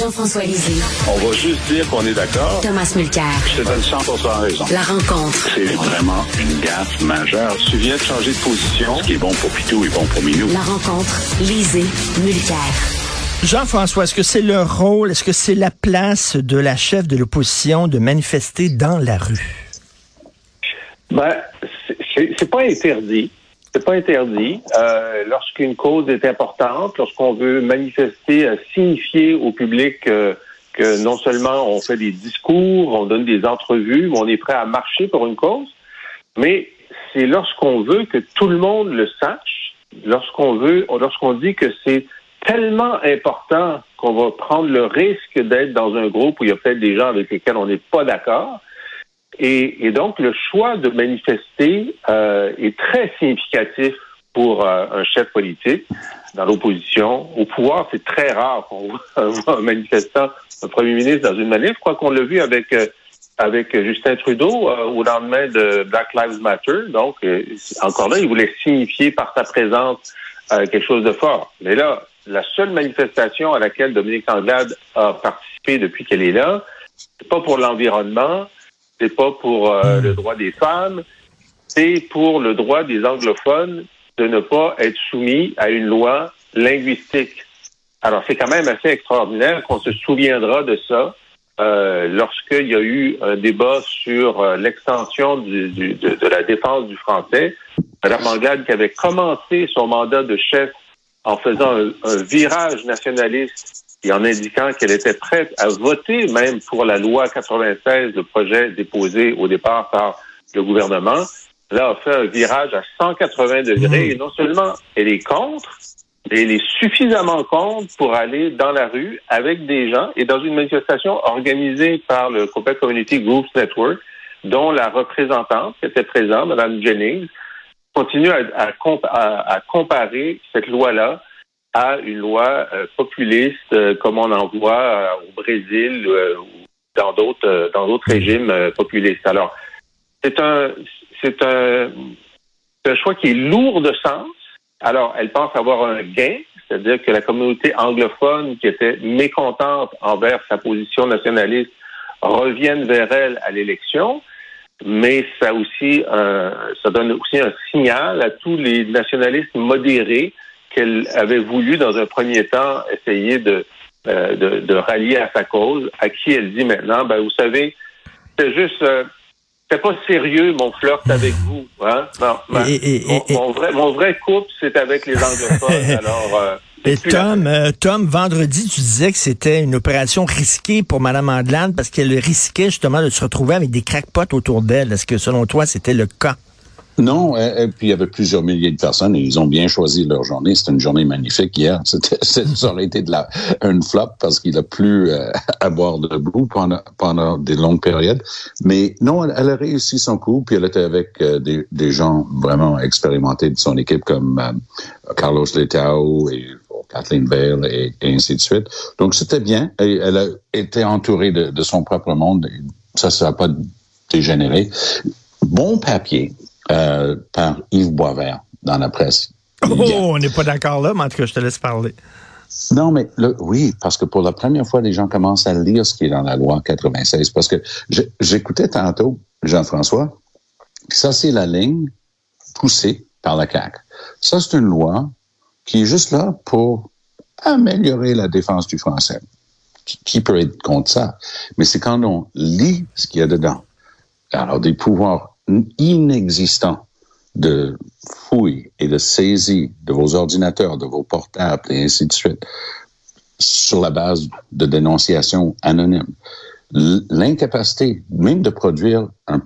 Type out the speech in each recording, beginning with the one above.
Jean-François Lisée. On va juste dire qu'on est d'accord. Thomas Mulcair. Je te donne 100 raison. La rencontre. C'est vraiment une gaffe majeure. Tu viens de changer de position. Ce qui est bon pour Pitou est bon pour Minou. La rencontre. Lisée. Mulcair. Jean-François, est-ce que c'est le rôle, est-ce que c'est la place de la chef de l'opposition de manifester dans la rue? Ben, c'est pas interdit. C'est pas interdit. Euh, lorsqu'une cause est importante, lorsqu'on veut manifester, euh, signifier au public euh, que non seulement on fait des discours, on donne des entrevues, on est prêt à marcher pour une cause, mais c'est lorsqu'on veut que tout le monde le sache, lorsqu'on veut, lorsqu'on dit que c'est tellement important qu'on va prendre le risque d'être dans un groupe où il y a peut-être des gens avec lesquels on n'est pas d'accord, et, donc, le choix de manifester euh, est très significatif pour euh, un chef politique dans l'opposition. Au pouvoir, c'est très rare qu'on voit un manifestant, un premier ministre dans une manif. Je crois qu'on l'a vu avec euh, avec Justin Trudeau au lendemain de Black Lives Matter. Donc, encore là, il voulait signifier par sa présence quelque chose de fort. Mais là, la seule manifestation à laquelle Dominique Anglade a participé depuis qu'elle est là, c'est pas pour l'environnement, c'est pas pour euh, hmm. le droit des femmes, c'est pour le droit des anglophones de ne pas être soumis à une loi linguistique. Alors, c'est quand même assez extraordinaire qu'on se souviendra de ça euh, lorsqu'il y a eu un débat sur euh, l'extension du, de, la défense du français. Mme Anglade, qui avait commencé son mandat de chef en faisant un virage nationaliste et en indiquant qu'elle était prête à voter même pour la loi 96, le projet déposé au départ par le gouvernement, là, a fait un virage à 180 degrés. Mmh. Et non seulement elle est contre, mais elle est suffisamment contre pour aller dans la rue avec des gens et dans une manifestation organisée par le Quebec Community Groups Network, dont la représentante qui était présente, Mme Jennings, continue à, à comparer cette loi-là à une loi euh, populiste euh, comme on en voit euh, au Brésil ou dans d'autres dans d'autres régimes populistes. Alors, c'est un c'est un, un choix qui est lourd de sens. Alors, elle pense avoir un gain, c'est-à-dire que la communauté anglophone qui était mécontente envers sa position nationaliste revienne vers elle à l'élection, mais ça aussi ça donne aussi un signal à tous les nationalistes modérés qu'elle avait voulu, dans un premier temps, essayer de, euh, de, rallier à sa cause, à qui elle dit maintenant, ben, vous savez, c'est juste, euh, c'est pas sérieux mon flirt avec vous. Hein? Non, ben, mon, vrai, mon vrai couple, c'est avec les anglophones. alors, euh, et Tom, Tom, vendredi, tu disais que c'était une opération risquée pour Mme Andelade parce qu'elle risquait justement de se retrouver avec des crackpots autour d'elle. Est-ce que selon toi, c'était le cas? Non, puis il y avait plusieurs milliers de personnes et ils ont bien choisi leur journée. C'était une journée magnifique hier. Ça aurait été de la, une flop parce qu'il a plu euh, à boire debout pendant, pendant des longues périodes. Mais non, elle, a réussi son coup, puis elle était avec euh, des, gens vraiment expérimentés de son équipe comme euh, Carlos Letao et Kathleen Bale et, ainsi de suite. Donc c'était bien. Elle a été entourée de, son propre monde. Ça, ça n'a pas dégénéré. Bon papier, euh, par Yves Boisvert dans la presse. Oh, on n'est pas d'accord là, mais en tout cas, je te laisse parler. Non, mais le, oui, parce que pour la première fois, les gens commencent à lire ce qui est dans la loi 96. Parce que j'écoutais tantôt Jean-François, ça c'est la ligne poussée par la CAC. Ça c'est une loi qui est juste là pour améliorer la défense du français. Qui peut être contre ça? Mais c'est quand on lit ce qu'il y a dedans. Alors, des pouvoirs inexistant de fouilles et de saisie de vos ordinateurs, de vos portables et ainsi de suite, sur la base de dénonciations anonymes. L'incapacité même de produire un,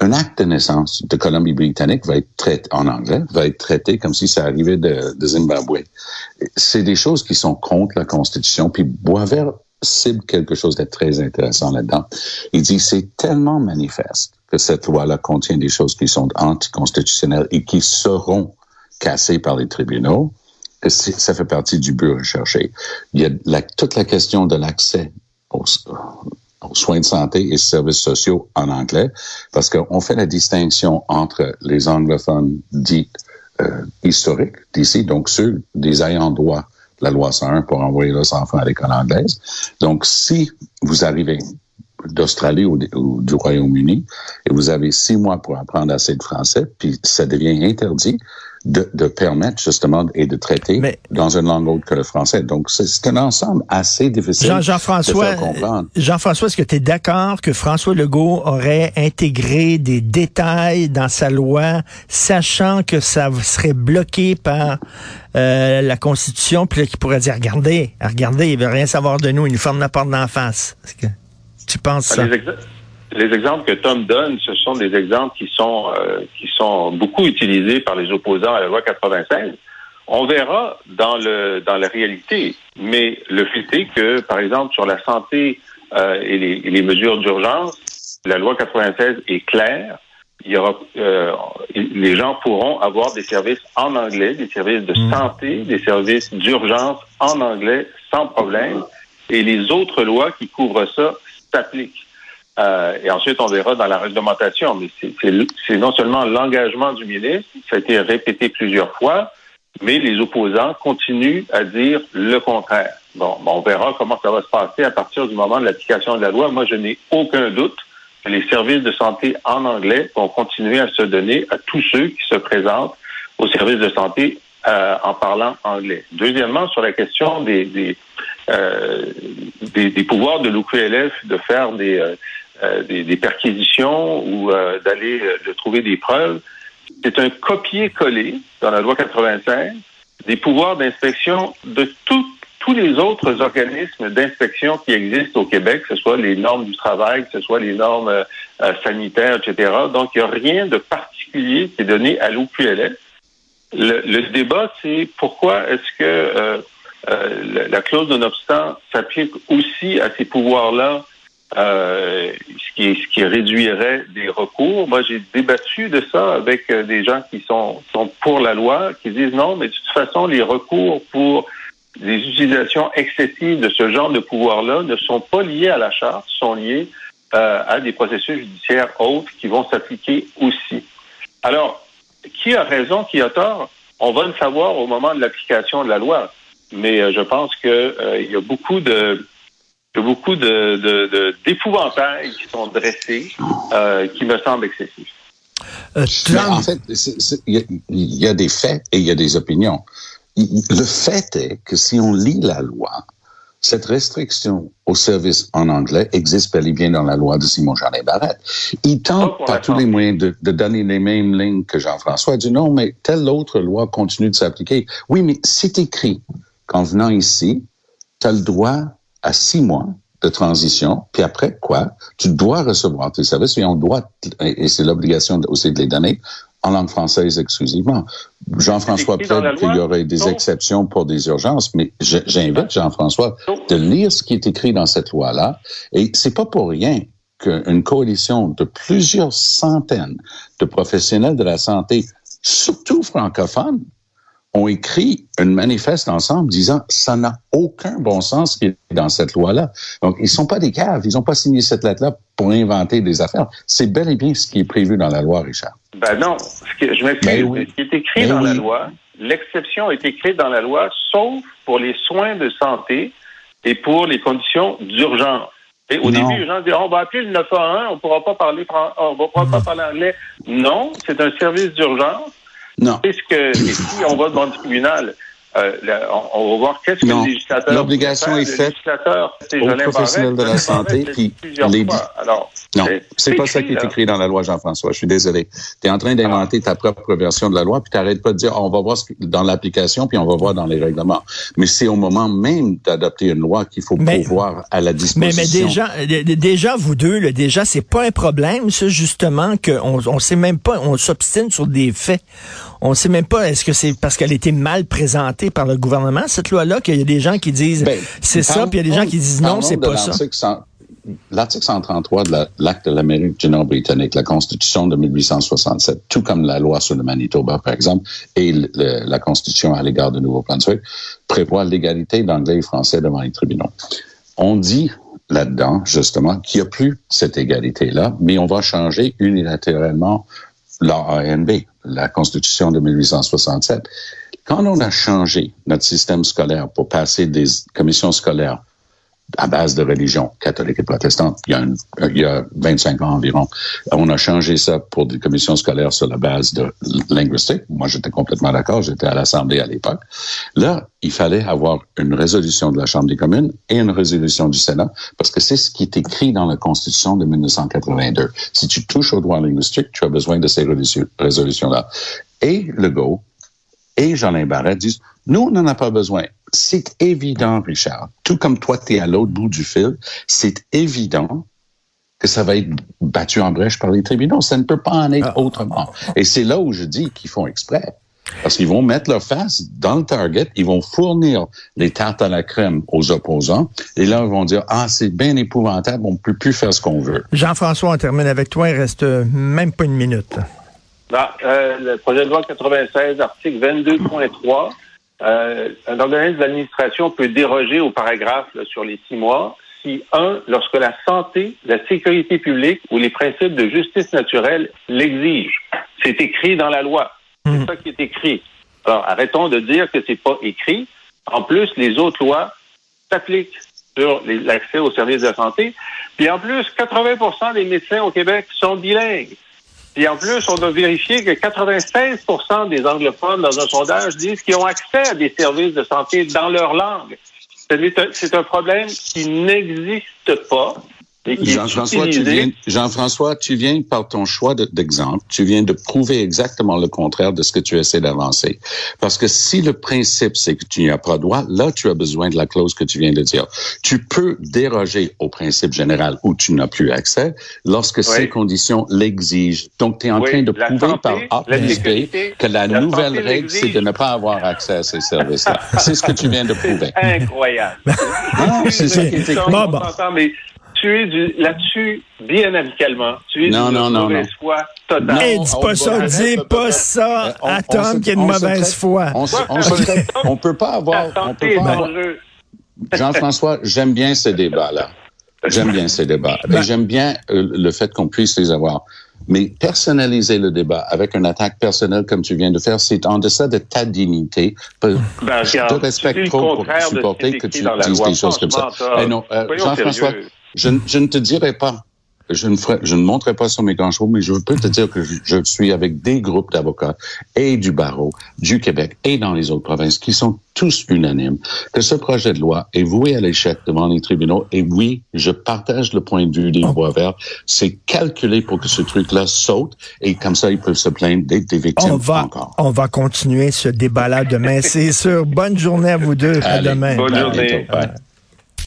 un acte de naissance de Colombie-Britannique va être traité en anglais, va être traité comme si ça arrivait de, de Zimbabwe. C'est des choses qui sont contre la Constitution. Puis Boisvert cible quelque chose de très intéressant là-dedans. Il dit c'est tellement manifeste cette loi-là contient des choses qui sont anticonstitutionnelles et qui seront cassées par les tribunaux, ça fait partie du but recherché. Il y a toute la question de l'accès aux, soins de santé et services sociaux en anglais, parce qu'on fait la distinction entre les anglophones dits euh, historiques d'ici, donc ceux des ayants droit la loi 101 pour envoyer leurs enfants à l'école anglaise. Donc, si vous arrivez d'Australie ou, du Royaume-Uni et vous avez six mois pour apprendre assez de français, puis ça devient interdit, de, de, permettre justement et de traiter dans une langue autre que le français. Donc, c'est un ensemble assez difficile Jean, Jean -François, de faire comprendre. Jean-François, est-ce que tu es d'accord que François Legault aurait intégré des détails dans sa loi, sachant que ça serait bloqué par euh, la Constitution, puis qu'il pourrait dire, regardez, regardez, il veut rien savoir de nous, il nous ferme la porte d'en face? Est-ce que tu penses ça? les exemples que Tom donne, ce sont des exemples qui sont euh, qui sont beaucoup utilisés par les opposants à la loi 96. On verra dans le dans la réalité, mais le fait est que, par exemple, sur la santé euh, et, les, les, mesures d'urgence, la loi 96 est claire. Il y aura, euh, les gens pourront avoir des services en anglais, des services de mmh. santé, des services d'urgence en anglais sans problème. Et les autres lois qui couvrent ça s'appliquent. Euh, et ensuite, on verra dans la réglementation. Mais c'est non seulement l'engagement du ministre, ça a été répété plusieurs fois, mais les opposants continuent à dire le contraire. Bon, on verra comment ça va se passer à partir du moment de l'application de la loi. Moi, je n'ai aucun doute que les services de santé en anglais vont continuer à se donner à tous ceux qui se présentent aux services de santé euh, en parlant anglais. Deuxièmement, sur la question des, euh, des, des pouvoirs de l'OQLF de faire des, euh, euh, des, perquisitions ou euh, d'aller euh, de trouver des preuves. C'est un copier-coller dans la loi 96 des pouvoirs d'inspection de tous les autres organismes d'inspection qui existent au Québec, que ce soit les normes du travail, que ce soit les normes sanitaires, etc. Donc, il n'y a rien de particulier qui est donné à l'OQLF. Le, le, débat, c'est pourquoi est-ce que la, clause de non-obstant s'applique aussi à ces pouvoirs-là euh, ce, qui, réduirait des recours. Moi, j'ai débattu de ça avec euh, des gens qui sont, sont pour la loi, qui disent non, mais de toute façon, les recours pour des utilisations excessives de ce genre de pouvoir-là ne sont pas liés à la charte, sont liés euh, à des processus judiciaires autres qui vont s'appliquer aussi. Alors, qui a raison, qui a tort? On va le savoir au moment de l'application de la loi. Mais je pense qu'il il y a beaucoup de y a beaucoup d'épouvantails de, qui sont dressés, euh, qui me semblent excessifs. Euh, en fait, il y, a des faits et il y a des opinions. Le fait est que si on lit la loi, cette restriction au service en anglais existe bel et bien dans la loi de Simon Jean Barrette. Il tente par tous les moyens de, de, donner les mêmes lignes que Jean-François. Il dit non, mais telle autre loi continue de s'appliquer. Oui, mais c'est écrit qu'en venant ici, tu as le droit à six mois de transition, puis après quoi, tu dois recevoir tes services et on doit, et c'est l'obligation aussi de les donner en langue française exclusivement. Jean-François peut qu'il y aurait des exceptions pour des urgences, mais j'invite Jean-François de lire ce qui est écrit dans cette loi-là. Et c'est pas pour rien qu'une coalition de plusieurs centaines de professionnels de la santé, surtout francophones, ont écrit une manifeste ensemble disant ça n'a aucun bon sens qui est dans cette loi-là. Donc, ils sont pas des caves. Ils n'ont pas signé cette lettre-là pour inventer des affaires. C'est bel et bien ce qui est prévu dans la loi, Richard. Ben non. Ce je m'excuse. Ben ce qui est écrit ben dans la loi, l'exception est écrite dans la loi, sauf pour les soins de santé et pour les conditions d'urgence. Et au début, les gens disent, on va appeler le 911, on pourra pas parler, on va pas parler anglais. Non, c'est un service d'urgence non. Puisque si on va devant le tribunal, euh, on, va voir qu'est-ce que le législateur. L'obligation est faite aux professionnels de la santé. Puis les... Alors, non, c'est pas ça qui est écrit dans la loi, Jean-François. Je suis désolé. Tu es en train d'inventer ta propre version de la loi, puis tu n'arrêtes pas de dire on va voir dans l'application, puis on va voir dans les règlements. Mais c'est au moment même d'adopter une loi qu'il faut pouvoir à la disposition. Mais, mais déjà, déjà vous deux, là, déjà c'est pas un problème, ça justement qu'on on sait même pas, on s'obstine sur des faits. On sait même pas, est-ce que c'est parce qu'elle a été mal présentée par le gouvernement, cette loi-là, qu'il y a des gens qui disent ben, c'est ça, puis il y a des gens qui disent non, c'est pas ça. L'article 133 de l'acte de l'Amérique du Nord britannique, la Constitution de 1867, tout comme la loi sur le Manitoba, par exemple, et la Constitution à l'égard de Nouveau-Brunswick, prévoit l'égalité d'anglais et français devant les tribunaux. On dit là-dedans, justement, qu'il n'y a plus cette égalité-là, mais on va changer unilatéralement l'ANB, la Constitution de 1867. Quand on a changé notre système scolaire pour passer des commissions scolaires à base de religion catholique et protestante, il y, a il y a 25 ans environ. On a changé ça pour des commissions scolaires sur la base de linguistique. Moi, j'étais complètement d'accord. J'étais à l'Assemblée à l'époque. Là, il fallait avoir une résolution de la Chambre des communes et une résolution du Sénat parce que c'est ce qui est écrit dans la Constitution de 1982. Si tu touches au droit linguistique, tu as besoin de ces résolutions-là. Et le GO et Jean Barret disent, nous, on n'en a pas besoin. C'est évident, Richard, tout comme toi, tu es à l'autre bout du fil, c'est évident que ça va être battu en brèche par les tribunaux. Ça ne peut pas en être ah. autrement. Et c'est là où je dis qu'ils font exprès. Parce qu'ils vont mettre leur face dans le target, ils vont fournir les tartes à la crème aux opposants, et là, ils vont dire, ah, c'est bien épouvantable, on ne peut plus faire ce qu'on veut. Jean-François, on termine avec toi, il reste même pas une minute. Non, euh, le projet de loi 96, article 22.3, euh, un organisme d'administration peut déroger au paragraphe sur les six mois si, un, lorsque la santé, la sécurité publique ou les principes de justice naturelle l'exigent. C'est écrit dans la loi. C'est hmm. ça qui est écrit. Alors, arrêtons de dire que c'est pas écrit. En plus, les autres lois s'appliquent sur l'accès aux services de santé. Puis en plus, 80% des médecins au Québec sont bilingues. Et en plus, on a vérifié que 96% des anglophones dans un sondage disent qu'ils ont accès à des services de santé dans leur langue. C'est un problème qui n'existe pas Jean-François, tu viens, Jean-François, tu viens par ton choix d'exemple, tu viens de prouver exactement le contraire de ce que tu essaies d'avancer. Parce que si le principe c'est que tu n'y as pas droit, là tu as besoin de la clause que tu viens de dire. Tu peux déroger au principe général où tu n'as plus accès lorsque ces conditions l'exigent. Donc tu es en train de prouver par A plus B que la, nouvelle règle c'est de ne pas avoir accès à ces services-là. c'est ce que tu viens de prouver. Incroyable. non, c'est ça qui est écrit. Bon, bon tu es là-dessus bien amicalement. Tu es non, une mauvaise foi totale. Hey, dis pas ça, dis pas ça à Tom qui a une mauvaise foi. On, on, peut pas avoir. On peut pas Jean-François, j'aime bien ces débats-là. J'aime bien ces débats. Et j'aime bien euh, le fait qu'on puisse les avoir. Mais personnaliser le débat avec une attaque personnelle comme tu viens de faire, c'est en deçà de ta dignité. Ben, je te respecte trop pour supporter que tu dises des choses comme ça. Eh non, euh, Jean-François, je, je ne te dirai pas je ne, ferai, je ne montrerai pas sur mes grands chevaux, mais je peux te dire que je, je suis avec des groupes d'avocats et du barreau du Québec et dans les autres provinces qui sont tous unanimes que ce projet de loi est voué à l'échec devant les tribunaux. Et oui, je partage le point de vue des voix verts. C'est calculé pour que ce truc-là saute et comme ça, ils peuvent se plaindre d'être des victimes on va, encore. On va continuer ce débat-là demain, c'est sûr. Bonne journée à vous deux. à demain. Bonne journée.